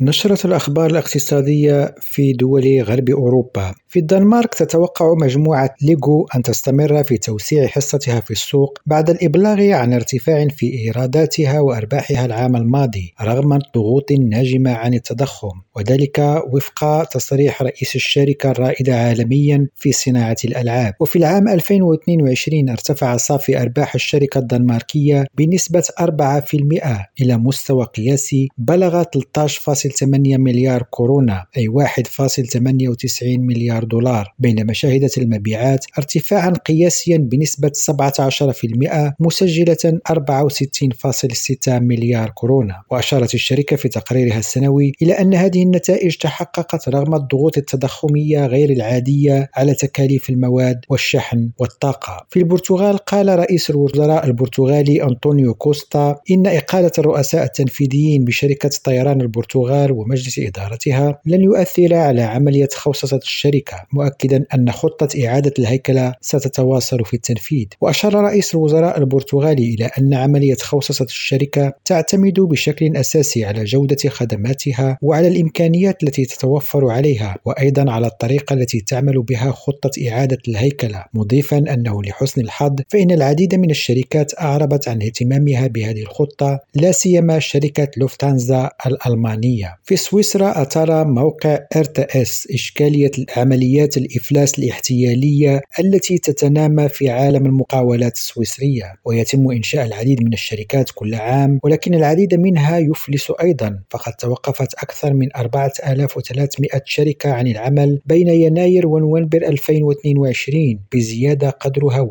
نشرة الأخبار الاقتصادية في دول غرب أوروبا. في الدنمارك تتوقع مجموعة ليغو أن تستمر في توسيع حصتها في السوق بعد الإبلاغ عن ارتفاع في إيراداتها وأرباحها العام الماضي رغم الضغوط الناجمة عن التضخم. وذلك وفق تصريح رئيس الشركة الرائدة عالميا في صناعة الألعاب. وفي العام 2022 ارتفع صافي أرباح الشركة الدنماركية بنسبة 4% إلى مستوى قياسي بلغ 13 1.8 مليار كورونا أي 1.98 مليار دولار بينما شهدت المبيعات ارتفاعا قياسيا بنسبة 17% مسجلة 64.6 مليار كورونا. وأشارت الشركة في تقريرها السنوي إلى أن هذه النتائج تحققت رغم الضغوط التضخمية غير العادية على تكاليف المواد والشحن والطاقة. في البرتغال قال رئيس الوزراء البرتغالي أنطونيو كوستا إن إقالة الرؤساء التنفيذيين بشركة طيران البرتغال البرتغال ومجلس إدارتها لن يؤثر على عملية خوصصة الشركة مؤكدا أن خطة إعادة الهيكلة ستتواصل في التنفيذ. وأشار رئيس الوزراء البرتغالي إلى أن عملية خوصصة الشركة تعتمد بشكل أساسي على جودة خدماتها وعلى الإمكانيات التي تتوفر عليها وأيضا على الطريقة التي تعمل بها خطة إعادة الهيكلة. مضيفا أنه لحسن الحظ فإن العديد من الشركات أعربت عن اهتمامها بهذه الخطة لا سيما شركة لوفتانزا الألمانية. في سويسرا أثار موقع RTS إشكالية عمليات الإفلاس الاحتيالية التي تتنامى في عالم المقاولات السويسرية ويتم إنشاء العديد من الشركات كل عام ولكن العديد منها يفلس أيضا. فقد توقفت أكثر من 4300 شركة عن العمل بين يناير ونوفمبر 2022 بزيادة قدرها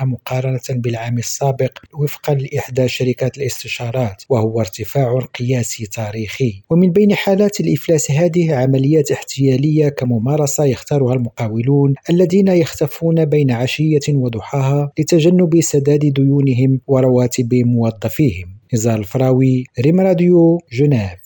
21% مقارنة بالعام السابق وفقا لإحدى شركات الاستشارات وهو ارتفاع قياسي تاريخي تاريخي ومن بين حالات الإفلاس هذه عمليات احتيالية كممارسة يختارها المقاولون الذين يختفون بين عشية وضحاها لتجنب سداد ديونهم ورواتب موظفيهم. نزار الفراوي ريم راديو جنيف